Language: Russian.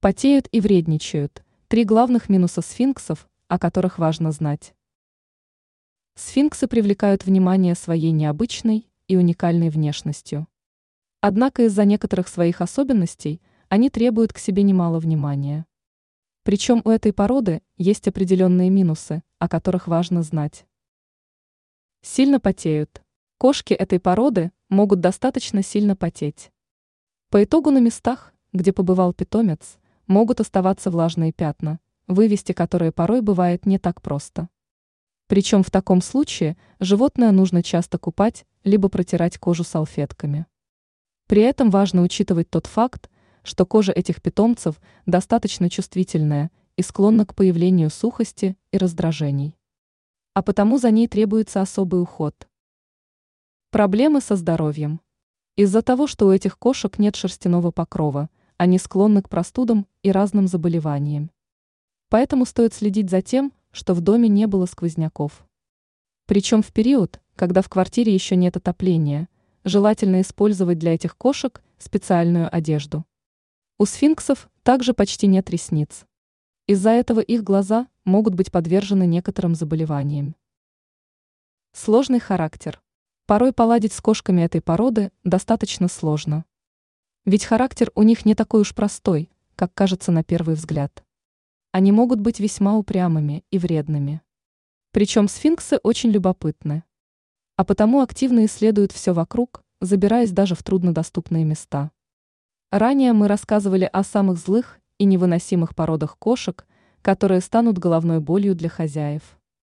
Потеют и вредничают. Три главных минуса сфинксов, о которых важно знать. Сфинксы привлекают внимание своей необычной и уникальной внешностью. Однако из-за некоторых своих особенностей они требуют к себе немало внимания. Причем у этой породы есть определенные минусы, о которых важно знать. Сильно потеют. Кошки этой породы могут достаточно сильно потеть. По итогу на местах, где побывал питомец, могут оставаться влажные пятна, вывести которые порой бывает не так просто. Причем в таком случае животное нужно часто купать, либо протирать кожу салфетками. При этом важно учитывать тот факт, что кожа этих питомцев достаточно чувствительная и склонна к появлению сухости и раздражений. А потому за ней требуется особый уход. Проблемы со здоровьем. Из-за того, что у этих кошек нет шерстяного покрова, они склонны к простудам и разным заболеваниям. Поэтому стоит следить за тем, что в доме не было сквозняков. Причем в период, когда в квартире еще нет отопления, желательно использовать для этих кошек специальную одежду. У сфинксов также почти нет ресниц. Из-за этого их глаза могут быть подвержены некоторым заболеваниям. Сложный характер. Порой поладить с кошками этой породы достаточно сложно. Ведь характер у них не такой уж простой, как кажется на первый взгляд. Они могут быть весьма упрямыми и вредными. Причем сфинксы очень любопытны. А потому активно исследуют все вокруг, забираясь даже в труднодоступные места. Ранее мы рассказывали о самых злых и невыносимых породах кошек, которые станут головной болью для хозяев.